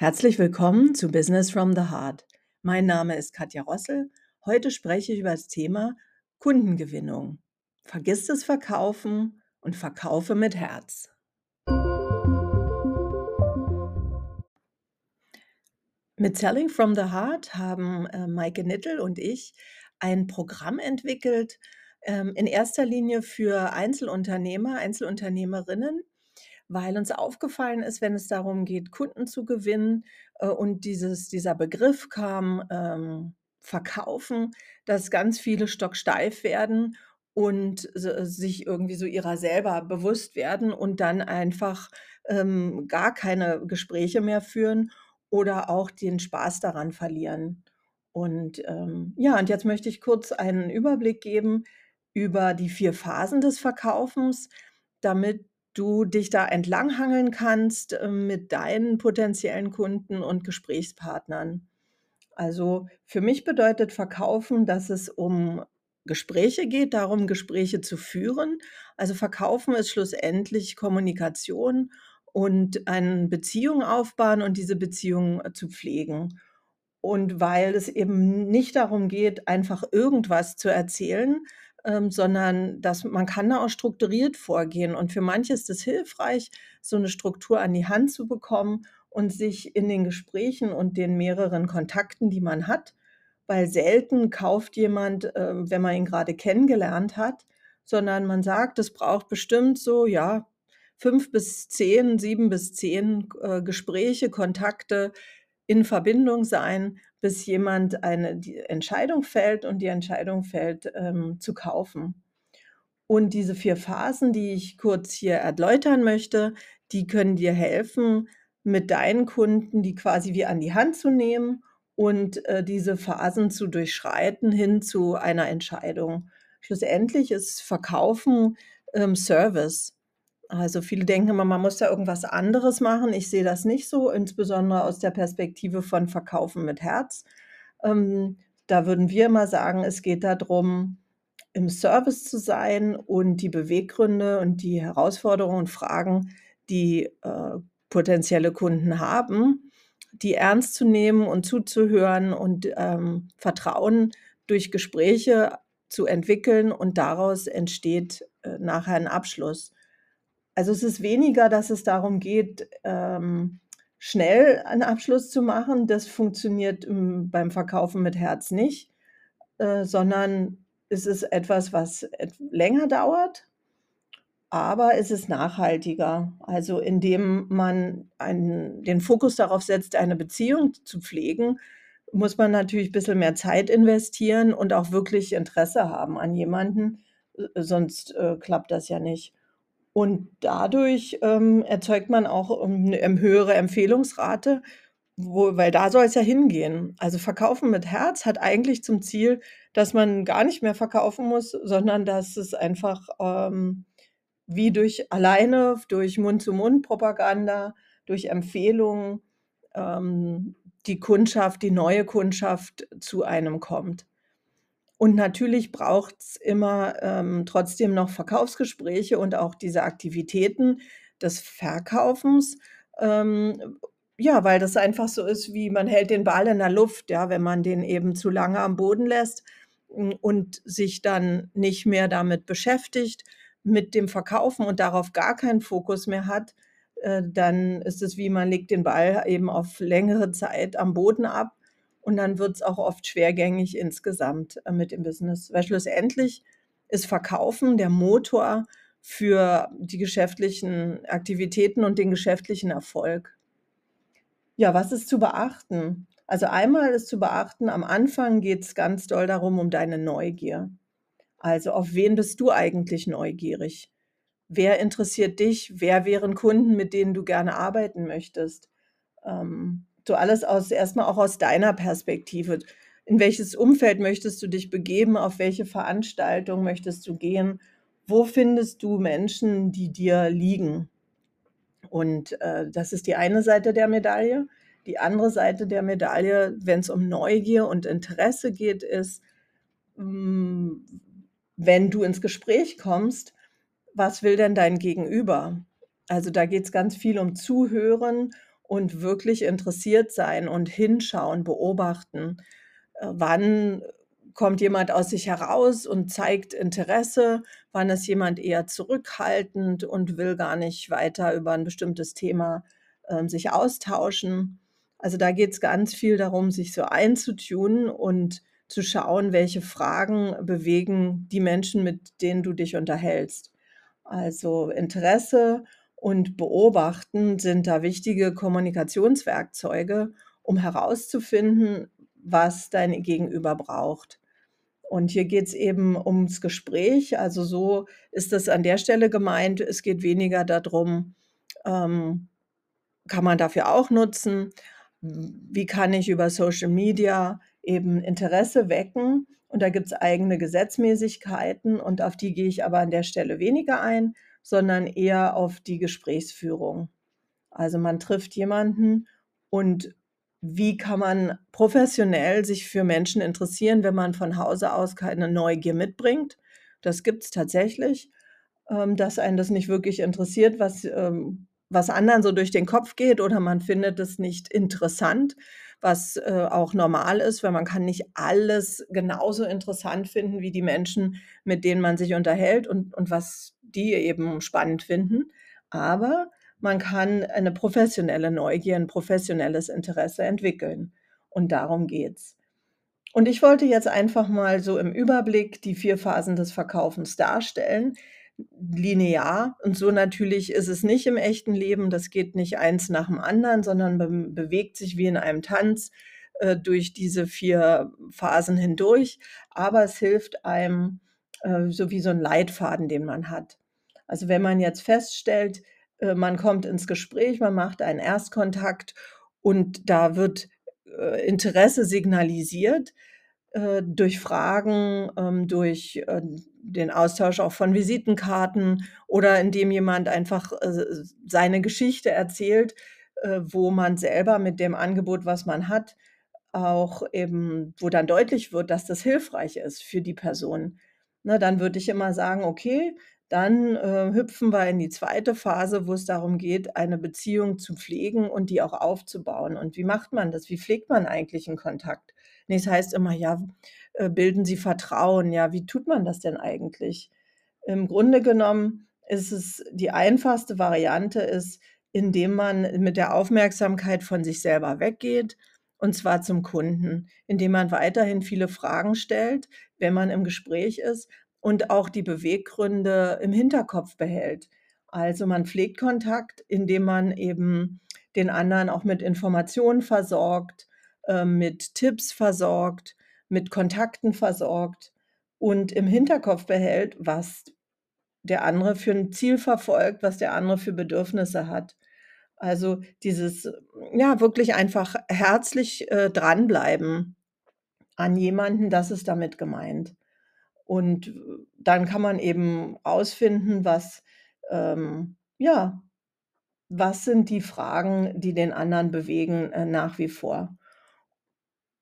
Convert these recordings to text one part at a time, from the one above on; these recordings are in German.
Herzlich willkommen zu Business from the Heart. Mein Name ist Katja Rossel. Heute spreche ich über das Thema Kundengewinnung. Vergiss das Verkaufen und verkaufe mit Herz. Mit Selling from the Heart haben äh, Maike Nittel und ich ein Programm entwickelt, ähm, in erster Linie für Einzelunternehmer, Einzelunternehmerinnen, weil uns aufgefallen ist, wenn es darum geht, Kunden zu gewinnen äh, und dieses, dieser Begriff kam, ähm, verkaufen, dass ganz viele stocksteif werden und sich irgendwie so ihrer selber bewusst werden und dann einfach ähm, gar keine Gespräche mehr führen oder auch den Spaß daran verlieren. Und ähm, ja, und jetzt möchte ich kurz einen Überblick geben über die vier Phasen des Verkaufens, damit du dich da entlanghangeln kannst, ähm, mit deinen potenziellen Kunden und Gesprächspartnern. Also, für mich bedeutet Verkaufen, dass es um Gespräche geht, darum, Gespräche zu führen. Also, Verkaufen ist schlussendlich Kommunikation und eine Beziehung aufbauen und diese Beziehung, äh, zu pflegen. Und weil es eben nicht darum geht, einfach irgendwas zu erzählen, ähm, sondern dass man kann da auch strukturiert vorgehen. Und für manche ist es hilfreich, so eine Struktur an die Hand zu bekommen und sich in den Gesprächen und den mehreren Kontakten, die man hat weil selten kauft jemand, ähm, wenn man ihn gerade kennengelernt hat, sondern man sagt, es braucht bestimmt so, ja, fünf bis zehn, sieben bis zehn äh, Gespräche, Kontakte in Verbindung sein, bis jemand eine Entscheidung fällt und die Entscheidung fällt, ähm, zu kaufen. Und diese vier Phasen, die ich kurz hier erläutern möchte, die können dir helfen, mit deinen Kunden die quasi wie an die Hand zu nehmen und, äh, diese Phasen zu durchschreiten hin zu einer Entscheidung. Schlussendlich ist Verkaufen, ähm, Service. Also, viele denken immer, man muss da irgendwas anderes machen. Ich sehe das nicht so, insbesondere aus der Perspektive von Verkaufen mit Herz. Ähm, da würden wir immer sagen, es geht darum, im Service zu sein und die Beweggründe und die Herausforderungen und Fragen, die, äh, potenzielle Kunden haben, die ernst zu nehmen und zuzuhören und, ähm, Vertrauen durch Gespräche zu entwickeln und daraus entsteht, äh, nachher ein Abschluss. Also, es ist weniger, dass es darum geht, ähm, schnell einen Abschluss zu machen. Das funktioniert, hm, beim Verkaufen mit Herz nicht, äh, sondern es ist etwas, was länger dauert, aber es ist nachhaltiger. Also, indem man einen den Fokus darauf setzt, eine Beziehung zu pflegen, muss man natürlich ein bisschen mehr Zeit investieren und auch wirklich Interesse haben an jemanden, äh, sonst, äh, klappt das ja nicht. Und dadurch, ähm, erzeugt man auch, ähm, 'ne, ähm, höhere Empfehlungsrate, wo weil da soll es ja hingehen. Also, Verkaufen mit Herz hat eigentlich zum Ziel, dass man gar nicht mehr verkaufen muss, sondern dass es einfach, ähm, wie durch alleine durch Mund-zu-Mund-Propaganda, durch Empfehlungen, ähm, die Kundschaft, die neue Kundschaft zu einem kommt. Und natürlich braucht es immer, ähm, trotzdem noch Verkaufsgespräche und auch diese Aktivitäten des Verkaufens, ähm, ja, weil das einfach so ist, wie man hält den Ball in der Luft, ja, wenn man den eben zu lange am Boden lässt, hm, und sich dann nicht mehr damit beschäftigt, mit dem Verkaufen und darauf gar keinen Fokus mehr hat, äh, dann ist es wie, man legt den Ball eben auf längere Zeit am Boden ab und dann wird es auch oft schwergängig insgesamt, äh, mit dem Business. Weil schlussendlich ist Verkaufen der Motor für die geschäftlichen Aktivitäten und den geschäftlichen Erfolg. Ja, was ist zu beachten? Also, einmal ist zu beachten, am Anfang geht es ganz doll darum, um deine Neugier. Also, auf wen bist du eigentlich neugierig? Wer interessiert dich? Wer wären Kunden, mit denen du gerne arbeiten möchtest? Ähm, so alles aus erstmal auch aus deiner Perspektive. In welches Umfeld möchtest du dich begeben? Auf welche Veranstaltung möchtest du gehen? Wo findest du Menschen, die dir liegen? Und, äh, das ist die eine Seite der Medaille. Die andere Seite der Medaille, wenn es um Neugier und Interesse geht, ist, hm wenn du ins Gespräch kommst, was will denn dein Gegenüber? Also, da geht es ganz viel um Zuhören und wirklich interessiert sein und hinschauen, beobachten. Äh, wann kommt jemand aus sich heraus und zeigt Interesse? Wann ist jemand eher zurückhaltend und will gar nicht weiter über 'n bestimmtes Thema, ähm, sich austauschen? Also, da geht's ganz viel darum, sich so einzutunen und zu schauen, welche Fragen bewegen die Menschen, mit denen du dich unterhältst. Also, Interesse und Beobachten sind da wichtige Kommunikationswerkzeuge, um herauszufinden, was dein Gegenüber braucht. Und hier geht's eben ums Gespräch. Also, so ist das an der Stelle gemeint. Es geht weniger da drum, ähm kann man dafür auch nutzen. Wie kann ich über Social Media eben Interesse wecken? Und da gibt's eigene Gesetzmäßigkeiten und auf die gehe ich aber an der Stelle weniger ein, sondern eher auf die Gesprächsführung. Also, man trifft jemanden und wie kann man professionell sich für Menschen interessieren, wenn man von Hause aus keine Neugier mitbringt? Das gibt's tatsächlich, ähm, dass einen das nicht wirklich interessiert, was ähm, was anderen so durch den Kopf geht oder man findet es nicht interessant, was, äh, auch normal ist, weil man kann nicht alles genauso interessant finden wie die Menschen, mit denen man sich unterhält und und was die eben spannend finden. Aber man kann eine professionelle Neugier, 'n professionelles Interesse entwickeln und darum geht's. Und ich wollte jetzt einfach mal so im Überblick die 4 Phasen des Verkaufens darstellen, linear. Und so natürlich ist es nicht im echten Leben. Das geht nicht eins nach dem anderen, sondern man bewegt sich wie in einem Tanz, äh, durch diese 4 Phasen hindurch. Aber es hilft einem, äh, so wie so 'n Leitfaden, den man hat. Also, wenn man jetzt feststellt, äh, man kommt ins Gespräch, man macht einen Erstkontakt und da wird, äh, Interesse signalisiert, äh, durch Fragen, ähm, durch, äh, den Austausch auch von Visitenkarten oder indem jemand einfach, äh, seine Geschichte erzählt, äh, wo man selber mit dem Angebot, was man hat, auch eben wo dann deutlich wird, dass das hilfreich ist für die Person. Ne, dann würde ich immer sagen: „Okay, dann, äh, hüpfen wir in die 2. Phase, wo es darum geht, eine Beziehung zu pflegen und die auch aufzubauen.“ Und wie macht man das? Wie pflegt man eigentlich 'n Kontakt? Ne, es heißt immer: „Ja, äh, bilden Sie Vertrauen.“ Ja, wie tut man das denn eigentlich? Im Grunde genommen ist es die einfachste Variante ist, indem man mit der Aufmerksamkeit von sich selber weggeht, und zwar zum Kunden, indem man weiterhin viele Fragen stellt, wenn man im Gespräch ist und auch die Beweggründe im Hinterkopf behält. Also, man pflegt Kontakt, indem man eben den anderen auch mit Informationen versorgt, äh, mit Tipps versorgt, mit Kontakten versorgt und im Hinterkopf behält, was der andere für 'n Ziel verfolgt, was der andere für Bedürfnisse hat. Also, dieses, ja, wirklich einfach herzlich, äh, dranbleiben an jemanden, das ist damit gemeint. Und dann kann man eben rausfinden, was, ähm ja, was sind die Fragen, die den anderen bewegen, äh, nach wie vor.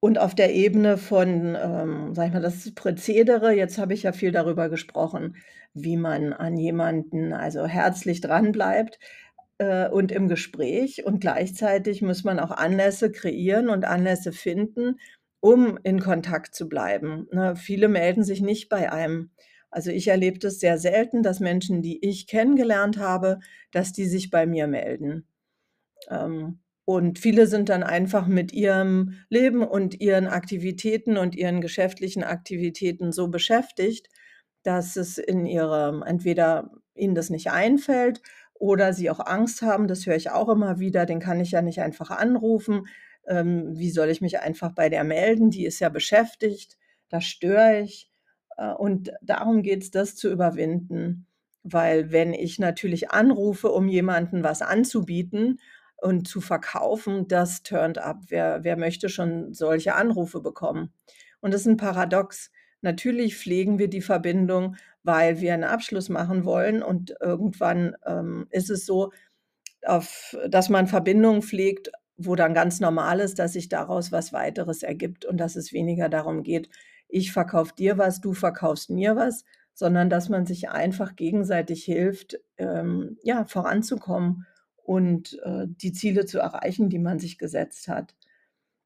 Und auf der Ebene von, ähm, sage ich mal, das Prozedere jetzt habe ich ja viel darüber gesprochen, wie man an jemanden, also, herzlich dranbleibt, äh, und im Gespräch und gleichzeitig muss man auch Anlässe kreieren und Anlässe finden, um in Kontakt zu bleiben, ne? Viele melden sich nicht bei einem. Also, ich erlebe das sehr selten, dass Menschen, die ich kennengelernt habe, dass die sich bei mir melden. Ähm, und viele sind dann einfach mit ihrem Leben und ihren Aktivitäten und ihren geschäftlichen Aktivitäten so beschäftigt, dass es in ihrem entweder ihnen das nicht einfällt oder sie auch Angst haben, das höre ich auch immer wieder: „Den kann ich ja nicht einfach anrufen. Ähm, wie soll ich mich einfach bei der melden? Die ist ja beschäftigt, da störe ich.“ Äh, und darum geht's, das zu überwinden, weil wenn ich natürlich anrufe, um jemanden was anzubieten und zu verkaufen, das turnt up. Wer wer möchte schon solche Anrufe bekommen? Und das ist 'n Paradox. Natürlich pflegen wir die Verbindung, weil wir 'n Abschluss machen wollen und irgendwann, ähm, ist es so, auf dass man Verbindungen pflegt, wo dann ganz normal ist, dass sich daraus was Weiteres ergibt und dass es weniger darum geht: „Ich verkaufe dir was, du verkaufst mir was“, sondern dass man sich einfach gegenseitig hilft, ähm, ja, voranzukommen und, äh, die Ziele zu erreichen, die man sich gesetzt hat.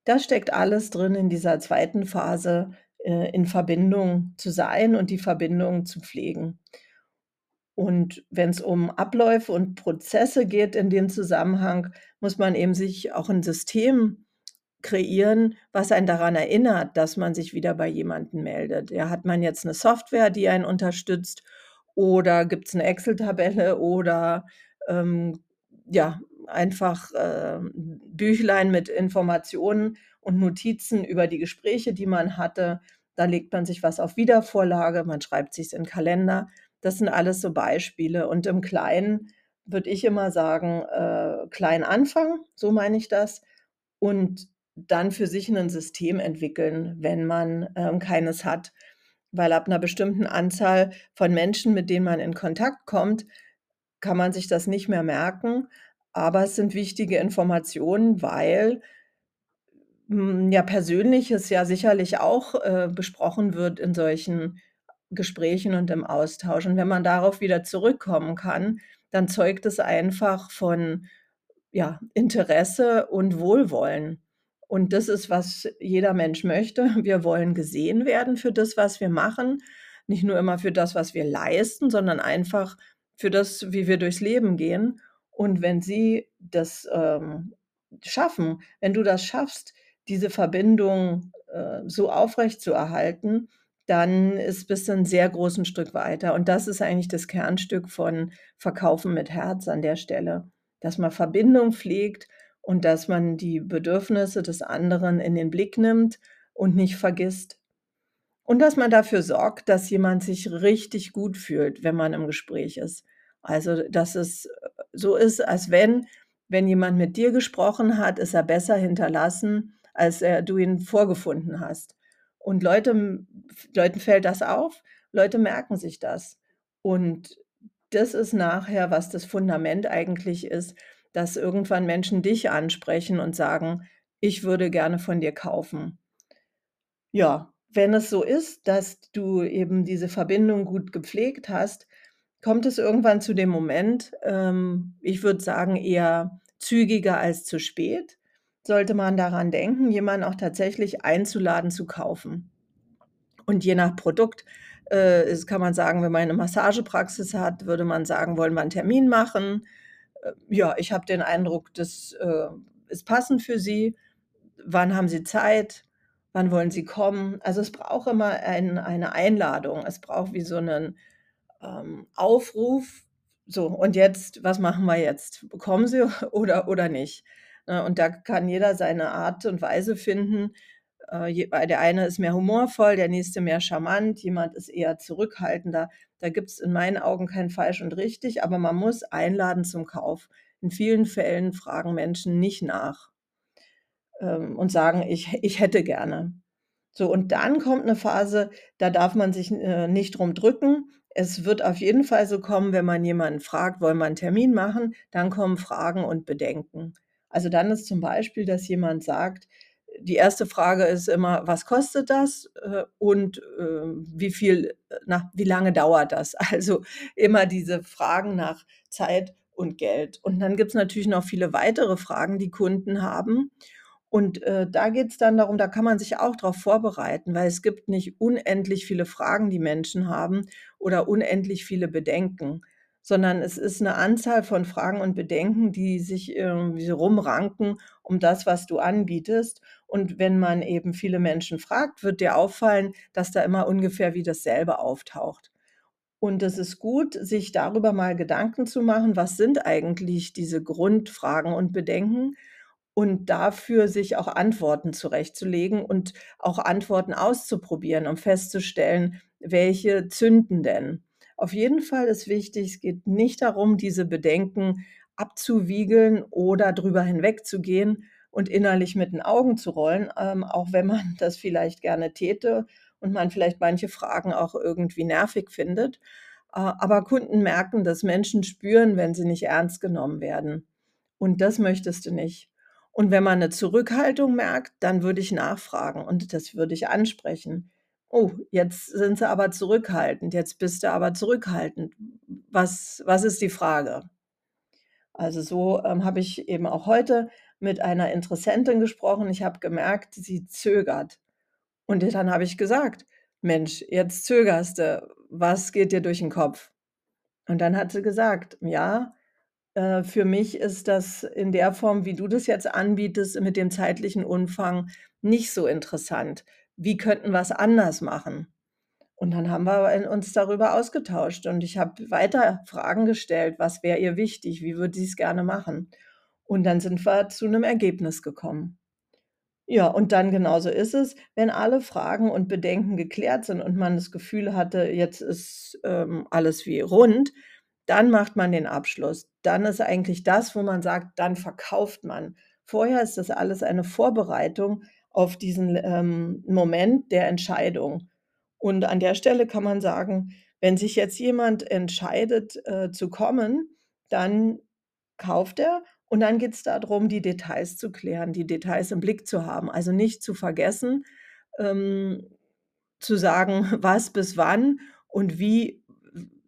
Das steckt alles drin in dieser 2. Phase, äh, in Verbindung zu sein und die Verbindung zu pflegen. Und wenn's um Abläufe und Prozesse geht in dem Zusammenhang, muss man eben sich auch 'n System kreieren, was einen daran erinnert, dass man sich wieder bei jemandem meldet. Ja, hat man jetzt 'ne Software, die einen unterstützt oder gibt's 'ne Excel-Tabelle oder, ähm, ja, einfach, 'n Büchlein mit Informationen und Notizen über die Gespräche, die man hatte. Da legt man sich was auf Wiedervorlage, man schreibt sich's in Kalender. Das sind alles so Beispiele. Und im Kleinen würde ich immer sagen, äh, klein anfangen, so meine ich das, und dann für sich 'nen System entwickeln, wenn man, ähm, keines hat. Weil ab 'ner bestimmten Anzahl von Menschen, mit denen man in Kontakt kommt, kann man sich das nicht mehr merken, aber es sind wichtige Informationen, weil hm, ja, Persönliches ja sicherlich auch, äh, besprochen wird in solchen Gesprächen und im Austausch. Und wenn man darauf wieder zurückkommen kann, dann zeugt es einfach von, ja, Interesse und Wohlwollen. Und das ist, was jeder Mensch möchte. Wir wollen gesehen werden für das, was wir machen, nicht nur immer für das, was wir leisten, sondern einfach für das, wie wir durchs Leben gehen. Und wenn Sie das, ähm, schaffen wenn du das schaffst, diese Verbindung, äh, so aufrechtzuerhalten, dann ist bist du 'n sehr großen Stück weiter. Und das ist eigentlich das Kernstück von Verkaufen mit Herz an der Stelle, dass man Verbindung pflegt und dass man die Bedürfnisse des anderen in den Blick nimmt und nicht vergisst. Und dass man dafür sorgt, dass jemand sich richtig gut fühlt, wenn man im Gespräch ist. Also, dass es, äh, so ist, als wenn wenn jemand mit dir gesprochen hat, ist er besser hinterlassen, als er du ihn vorgefunden hast. Und Leute Leuten fällt das auf, Leute merken sich das. Und das ist nachher, was das Fundament eigentlich ist, dass irgendwann Menschen dich ansprechen und sagen: „Ich würde gerne von dir kaufen.“ Ja, wenn es so ist, dass du eben diese Verbindung gut gepflegt hast, kommt es irgendwann zu dem Moment, ähm, ich würde sagen, eher zügiger als zu spät, sollte man daran denken, jemanden auch tatsächlich einzuladen zu kaufen. Und je nach Produkt, äh, ist kann man sagen, wenn man 'ne Massagepraxis hat, würde man sagen: „Wollen wir 'n Termin machen?“ Äh, ja, ich habe den Eindruck, das, äh, ist passend für Sie. Wann haben Sie Zeit? Wann wollen Sie kommen? Also, es braucht immer ein eine Einladung. Es braucht wie so 'nen, ähm, Aufruf: „So, und jetzt was machen wir jetzt? Kommen Sie oder oder nicht?“ Ne, und da kann jeder seine Art und Weise finden. Äh, der eine ist mehr humorvoll, der nächste mehr charmant, jemand ist eher zurückhaltender. Da gibt's in meinen Augen kein Falsch und Richtig, aber man muss einladen zum Kauf. In vielen Fällen fragen Menschen nicht nach ähm, und sagen: „Ich ich hätte gerne.“ So, und dann kommt 'ne Phase, da darf man sich, äh, nicht drum drücken. Es wird auf jeden Fall so kommen, wenn man jemanden fragt: „Wollen wir 'n Termin machen?“ Dann kommen Fragen und Bedenken. Also, dann ist zum Beispiel, dass jemand sagt die 1. Frage ist immer: „Was kostet das, äh, und, äh, wie viel äh, na, wie lange dauert das?“ Also, immer diese Fragen nach Zeit und Geld. Und dann gibt's natürlich noch viele weitere Fragen, die Kunden haben. Und, äh, da geht's dann darum da kann man sich auch drauf vorbereiten, weil es gibt nicht unendlich viele Fragen, die Menschen haben oder unendlich viele Bedenken, sondern es ist 'ne Anzahl von Fragen und Bedenken, die sich irgendwie so rumranken um das, was du anbietest. Und wenn man eben viele Menschen fragt, wird dir auffallen, dass da immer ungefähr wie dasselbe auftaucht. Und es ist gut, sich darüber mal Gedanken zu machen: „Was sind eigentlich diese Grundfragen und Bedenken?“ Und dafür sich auch Antworten zurechtzulegen und auch Antworten auszuprobieren, um festzustellen, welche zünden denn. Auf jeden Fall ist wichtig, es geht nicht darum, diese Bedenken abzuwiegeln oder drüber hinwegzugehen und innerlich mit den Augen zu rollen, ähm, auch wenn man das vielleicht gerne täte und man vielleicht manche Fragen auch irgendwie nervig findet. Äh, aber Kunden merken das, Menschen spüren, wenn sie nicht ernst genommen werden. Und das möchtest du nicht. Und wenn man 'ne Zurückhaltung merkt, dann würde ich nachfragen und das würde ich ansprechen: „Oh, jetzt sind Sie aber zurückhaltend. Jetzt bist du aber zurückhaltend. Was was ist die Frage?“ Also, so, ähm, habe ich eben auch heute mit einer Interessentin gesprochen. Ich habe gemerkt, sie zögert. Und dann habe ich gesagt: „Mensch, jetzt zögerst du. Was geht dir durch 'n Kopf?“ Und dann hat sie gesagt: „Ja, äh, für mich ist das in der Form, wie du das jetzt anbietest, mit dem zeitlichen Umfang nicht so interessant. Wie könnten wir's anders machen?“ Und dann haben wir uns darüber ausgetauscht und ich habe weiter Fragen gestellt. Was wäre ihr wichtig? Wie würde sie's gerne machen? Und dann sind wir zu 'nem Ergebnis gekommen. Ja, und dann genauso ist es, wenn alle Fragen und Bedenken geklärt sind und man das Gefühl hatte, jetzt ist, ähm, alles wie rund, dann macht man den Abschluss. Dann ist eigentlich das, wo man sagt, dann verkauft man. Vorher ist das alles eine Vorbereitung auf diesen, ähm, Moment der Entscheidung. Und an der Stelle kann man sagen, wenn sich jetzt jemand entscheidet, äh, zu kommen, dann kauft er und dann geht's da drum, die Details zu klären, die Details im Blick zu haben. Also, nicht zu vergessen, ähm, zu sagen, was bis wann und wie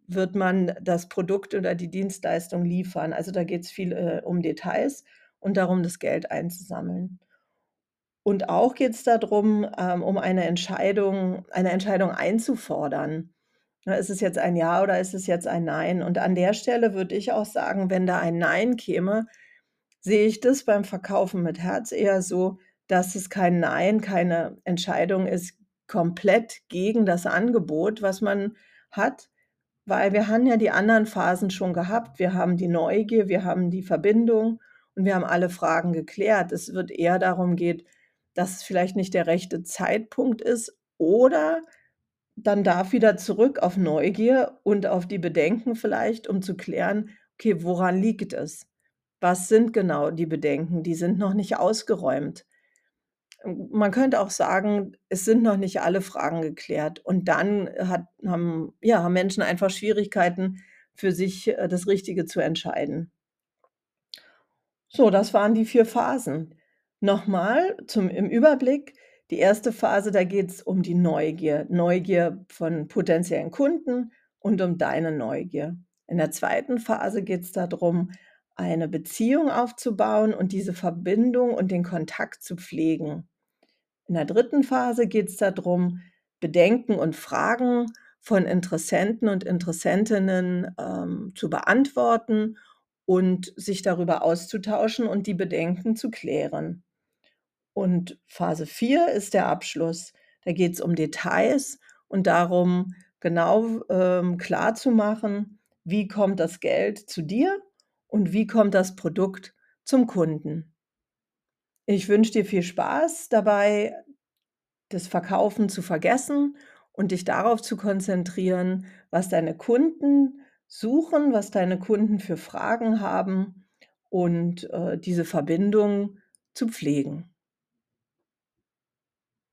wird man das Produkt oder die Dienstleistung liefern. Also, da geht's viel, äh, um Details und darum, das Geld einzusammeln. Und auch geht's da drum, ähm, um eine Entscheidung eine Entscheidung einzufordern. Ne, ist es jetzt ein Ja oder ist es jetzt ein Nein? Und an der Stelle würde ich auch sagen, wenn da ein Nein käme, sehe ich das beim Verkaufen mit Herz eher so, dass es kein Nein, keine Entscheidung ist komplett gegen das Angebot, was man hat, weil wir haben ja die anderen Phasen schon gehabt. Wir haben die Neugier, wir haben die Verbindung und wir haben alle Fragen geklärt. Es wird eher darum geht, dass es vielleicht nicht der rechte Zeitpunkt ist oder dann darf wieder zurück auf Neugier und auf die Bedenken vielleicht, um zu klären: „Okay, woran liegt es? Was sind genau die Bedenken? Die sind noch nicht ausgeräumt.“ M man könnte auch sagen, es sind noch nicht alle Fragen geklärt und dann hat haben ja, haben Menschen einfach Schwierigkeiten, für sich, äh, das Richtige zu entscheiden. So, das waren die 4 Phasen. Noch mal zum im Überblick: Die 1. Phase, da geht's um die Neugier. Neugier von potenziellen Kunden und um deine Neugier. In der 2. Phase geht's da drum, eine Beziehung aufzubauen und diese Verbindung und den Kontakt zu pflegen. In der 3. Phase geht's da drum, Bedenken und Fragen von Interessenten und Interessentinnen, ähm, zu beantworten und sich darüber auszutauschen und die Bedenken zu klären. Und Phase 4 ist der Abschluss. Da geht's um Details und darum, genau, ähm, klarzumachen, wie kommt das Geld zu dir und wie kommt das Produkt zum Kunden. Ich wünsche dir viel Spaß dabei, das Verkaufen zu vergessen und dich darauf zu konzentrieren, was deine Kunden suchen, was deine Kunden für Fragen haben und, äh, diese Verbindung zu pflegen.